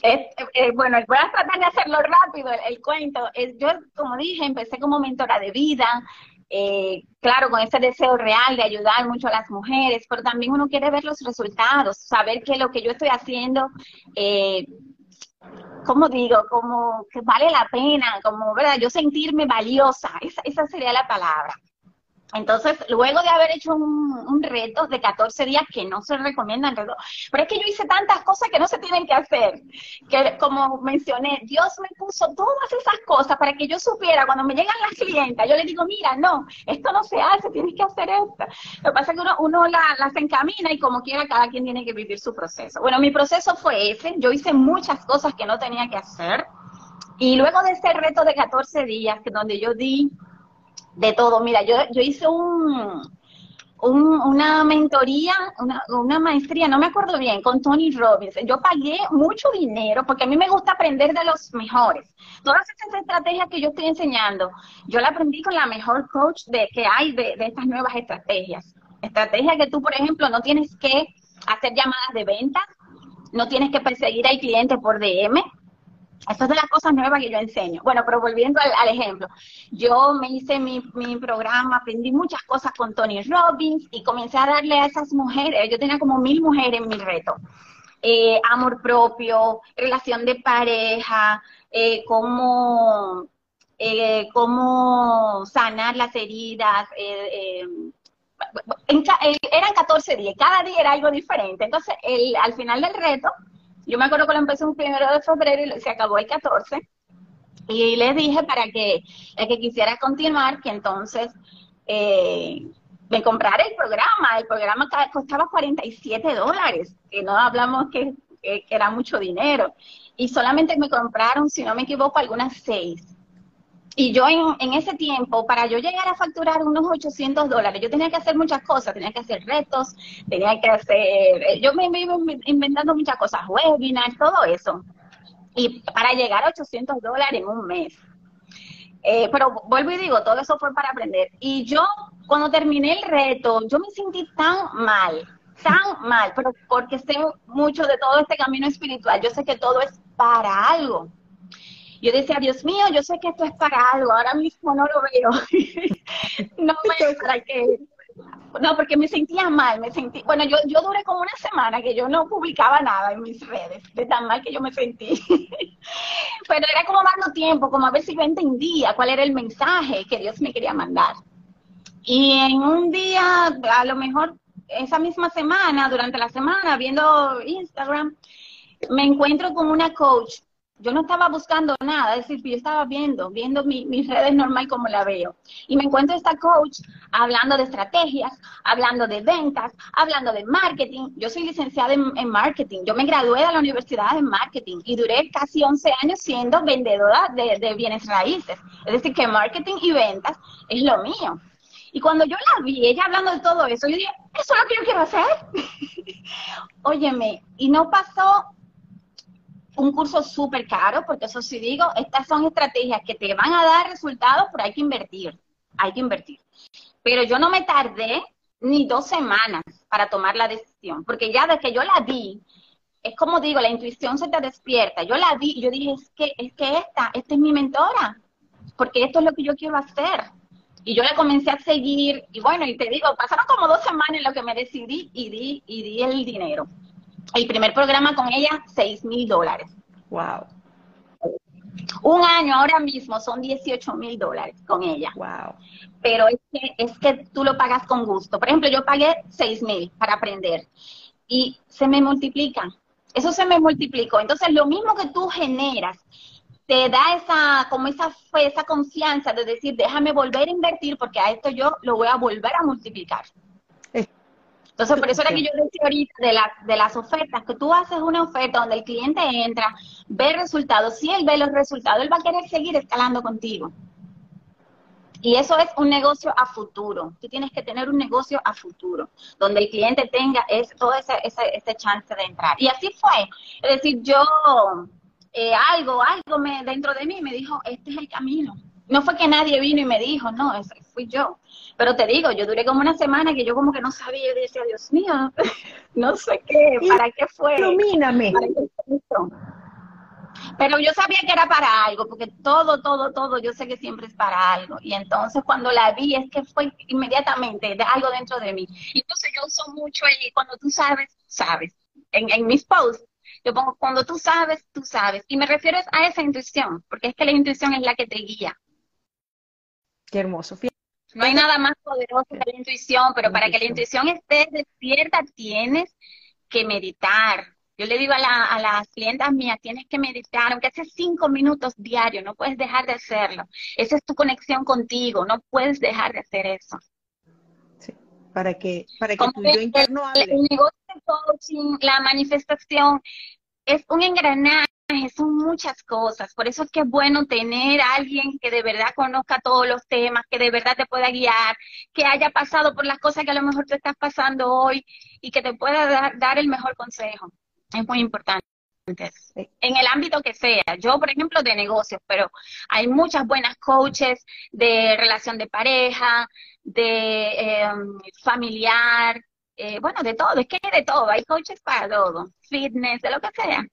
Eh, bueno, voy a tratar de hacerlo rápido, el, cuento. yo, como dije, empecé como mentora de vida, eh, claro, con ese deseo real de ayudar mucho a las mujeres, pero también uno quiere ver los resultados, saber que lo que yo estoy haciendo, eh, como digo, como que vale la pena, como, ¿verdad? Yo sentirme valiosa, esa, esa sería la palabra. Entonces, luego de haber hecho un, reto de 14 días que no se recomiendan, pero es que yo hice tantas cosas que no se tienen que hacer, que como mencioné, Dios me puso todas esas cosas para que yo supiera cuando me llegan las clientas, yo le digo, mira, no, esto no se hace, tienes que hacer esto. Lo que pasa es que uno, uno las encamina y como quiera cada quien tiene que vivir su proceso. Bueno, mi proceso fue ese, yo hice muchas cosas que no tenía que hacer y luego de ese reto de 14 días, donde yo di de todo. Mira, yo, yo hice un, una mentoría, una, una, maestría, no me acuerdo bien, con Tony Robbins. Yo pagué mucho dinero porque a mí me gusta aprender de los mejores. Todas estas estrategias que yo estoy enseñando, yo la aprendí con la mejor coach de, que hay de, de estas nuevas estrategias. Estrategias que tú, por ejemplo, no tienes que hacer llamadas de venta, no tienes que perseguir al cliente por DM, estas son las cosas nuevas que yo enseño. Bueno, pero volviendo al, ejemplo, yo me hice mi, programa, aprendí muchas cosas con Tony Robbins y comencé a darle a esas mujeres, yo tenía como mil mujeres en mi reto. Eh, amor propio, relación de pareja, eh, cómo, eh, cómo sanar las heridas. eran 14 días, cada día era algo diferente. Entonces, el, al final del reto, yo me acuerdo que lo empecé un primero de febrero y se acabó el 14. Y le dije para que el que quisiera continuar, que entonces eh, me comprara el programa. El programa costaba 47 dólares, que no hablamos que, que era mucho dinero. Y solamente me compraron, si no me equivoco, algunas seis. Y yo en, ese tiempo, para yo llegar a facturar unos 800 dólares, yo tenía que hacer muchas cosas, tenía que hacer retos, tenía que hacer, eh, yo me iba inventando muchas cosas, webinars, todo eso. Y para llegar a 800 dólares en un mes. Eh, pero vuelvo y digo, todo eso fue para aprender. Y yo, cuando terminé el reto, yo me sentí tan mal, tan mal, pero porque sé mucho de todo este camino espiritual, yo sé que todo es para algo yo decía, Dios mío, yo sé que esto es para algo, ahora mismo no lo veo. no veo para qué. No, porque me sentía mal, me sentí, bueno, yo, yo duré como una semana que yo no publicaba nada en mis redes, de tan mal que yo me sentí. Pero era como dando tiempo, como a ver si yo entendía cuál era el mensaje que Dios me quería mandar. Y en un día, a lo mejor esa misma semana, durante la semana, viendo Instagram, me encuentro con una coach yo no estaba buscando nada, es decir, yo estaba viendo, viendo mis redes normal como la veo. Y me encuentro esta coach hablando de estrategias, hablando de ventas, hablando de marketing. Yo soy licenciada en, marketing. Yo me gradué de la universidad en marketing y duré casi 11 años siendo vendedora de, de bienes raíces. Es decir, que marketing y ventas es lo mío. Y cuando yo la vi, ella hablando de todo eso, yo dije, eso es lo que yo quiero hacer. Óyeme, y no pasó un curso súper caro, porque eso sí digo, estas son estrategias que te van a dar resultados, pero hay que invertir, hay que invertir. Pero yo no me tardé ni dos semanas para tomar la decisión, porque ya desde que yo la vi, es como digo, la intuición se te despierta. Yo la vi y yo dije, es que, es que esta, esta es mi mentora, porque esto es lo que yo quiero hacer. Y yo le comencé a seguir, y bueno, y te digo, pasaron como dos semanas en lo que me decidí y di, y di el dinero. El primer programa con ella, seis mil dólares. Wow. Un año ahora mismo son 18 mil dólares con ella. Wow. Pero es que, es que tú lo pagas con gusto. Por ejemplo, yo pagué 6 mil para aprender y se me multiplica. Eso se me multiplicó. Entonces, lo mismo que tú generas, te da esa, como esa fe, esa confianza de decir, déjame volver a invertir porque a esto yo lo voy a volver a multiplicar. Entonces, por eso era que yo decía ahorita de, las de las ofertas, que tú haces una oferta donde el cliente entra, ve resultados, si él ve los resultados, él va a querer seguir escalando contigo. Y eso es un negocio a futuro. Tú tienes que tener un negocio a futuro, donde el cliente tenga ese, todo ese, ese, chance de entrar. Y así fue. Es decir, yo, eh, algo, algo me, dentro de mí me dijo, este es el camino. No fue que nadie vino y me dijo, no, ese fui yo. Pero te digo, yo duré como una semana que yo como que no sabía, yo decía, Dios mío, no sé qué, ¿para qué fue? Ilumíname. Pero yo sabía que era para algo, porque todo, todo, todo, yo sé que siempre es para algo. Y entonces cuando la vi, es que fue inmediatamente de algo dentro de mí. Entonces yo uso mucho el, cuando tú sabes, sabes. En, en mis posts, yo pongo, cuando tú sabes, tú sabes. Y me refiero a esa intuición, porque es que la intuición es la que te guía. Qué hermoso. No hay nada más poderoso que la intuición, pero para que la intuición esté despierta tienes que meditar. Yo le digo a, las clientas mías, tienes que meditar, aunque sea cinco minutos diarios, no puedes dejar de hacerlo. Esa es tu conexión contigo, no puedes dejar de hacer eso. Sí, para que, para que tu yo interno hable. El negocio de coaching, la manifestación, es un engranaje son muchas cosas. Por eso es que es bueno tener a alguien que de verdad conozca todos los temas, que de verdad te pueda guiar, que haya pasado por las cosas que a lo mejor te estás pasando hoy y que te pueda dar, el mejor consejo. Es muy importante. En el ámbito que sea, yo por ejemplo de negocios, pero hay muchas buenas coaches de relación de pareja, de em, familiar, eh, bueno, de todo, es que de todo, hay coaches para todo, fitness, de lo que sea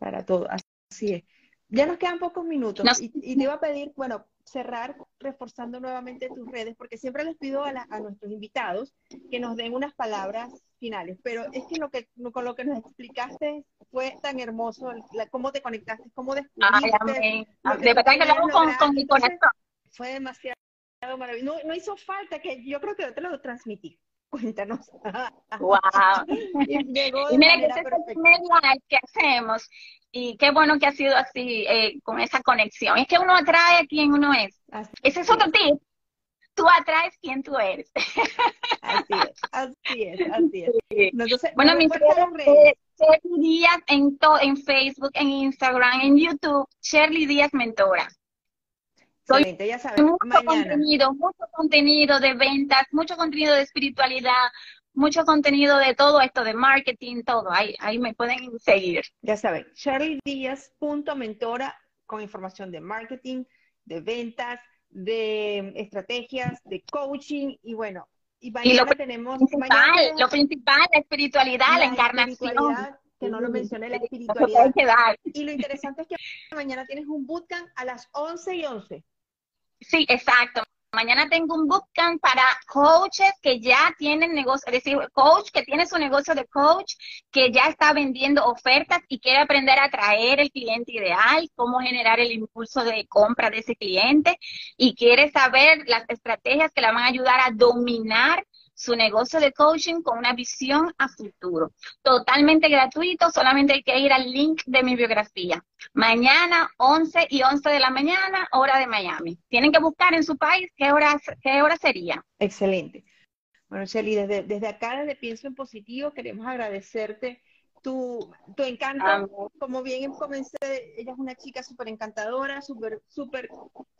para todo. Así es. Ya nos quedan pocos minutos y, te iba a pedir, bueno, cerrar reforzando nuevamente tus redes, porque siempre les pido a, nuestros invitados que nos den unas palabras finales, pero es que, lo que con lo que nos explicaste fue tan hermoso, cómo te conectaste, cómo descubriste. de verdad que lo hago con, mi corazón. Fue demasiado maravilloso. No, no, hizo falta que yo creo que yo te lo transmití. Cuéntanos. ¡Wow! y, mira que este es el primer live que hacemos y qué bueno que ha sido así, eh, con esa conexión. Es que uno atrae a quien uno es. Ese es otro tip. Tú atraes quien tú eres. así es, así es, así es. bueno, mis redes, Shirley Díaz en, en Facebook, en Instagram, en YouTube, Shirley Díaz Mentora ya sabes, mucho contenido, mucho contenido de ventas, mucho contenido de espiritualidad, mucho contenido de todo esto, de marketing, todo. Ahí, ahí me pueden seguir. Ya saben, mentora con información de marketing, de ventas, de estrategias, de coaching y bueno. Y, lo tenemos principal, lo principal, la espiritualidad, la, encarnación. que no lo mencioné, la espiritualidad. Y lo interesante es que mañana tienes un bootcamp a las 11 y 11. Sí, exacto. Mañana tengo un bootcamp para coaches que ya tienen negocio, es decir, coach que tiene su negocio de coach, que ya está vendiendo ofertas y quiere aprender a atraer el cliente ideal, cómo generar el impulso de compra de ese cliente y quiere saber las estrategias que le van a ayudar a dominar su negocio de coaching con una visión a futuro. Totalmente gratuito, solamente hay que ir al link de mi biografía. Mañana, 11 y 11 de la mañana, hora de Miami. Tienen que buscar en su país qué hora, qué hora sería. Excelente. Bueno, Shelly, desde, desde acá, desde Pienso en Positivo, queremos agradecerte tu, tu encanto, como bien comencé, ella es una chica súper encantadora, súper, súper,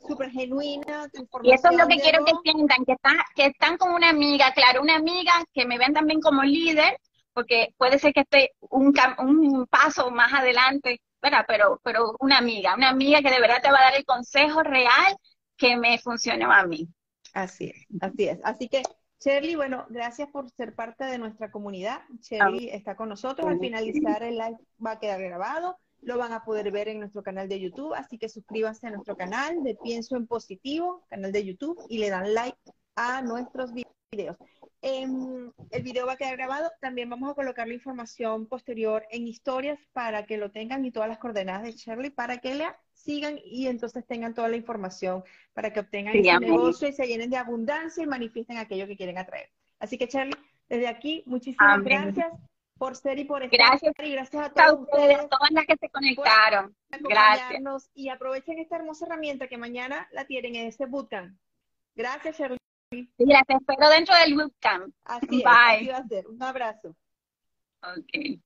súper genuina. Y eso es lo que quiero que sientan, que están, que están con una amiga, claro, una amiga que me vean también como líder, porque puede ser que esté un, un paso más adelante, ¿verdad? Pero, pero una amiga, una amiga que de verdad te va a dar el consejo real que me funcionó a mí. Así es, así es. Así que Shirley, bueno, gracias por ser parte de nuestra comunidad. Shirley está con nosotros. Al finalizar el live va a quedar grabado lo van a poder ver en nuestro canal de YouTube, así que suscríbanse a nuestro canal de Pienso en Positivo, canal de YouTube, y le dan like a nuestros videos. Em, el video va a quedar grabado, también vamos a colocar la información posterior en historias para que lo tengan y todas las coordenadas de Shirley para que la sigan y entonces tengan toda la información para que obtengan el negocio y se llenen de abundancia y manifiesten aquello que quieren atraer. Así que Shirley, desde aquí, muchísimas gracias por ser y por estar. Gracias. Y gracias a todos ustedes, a todas las que se conectaron. Gracias. Y aprovechen esta hermosa herramienta que mañana la tienen en ese bootcamp. Gracias, Shirley. Gracias, espero dentro del bootcamp. Así Bye. así va a ser. Un abrazo. Ok.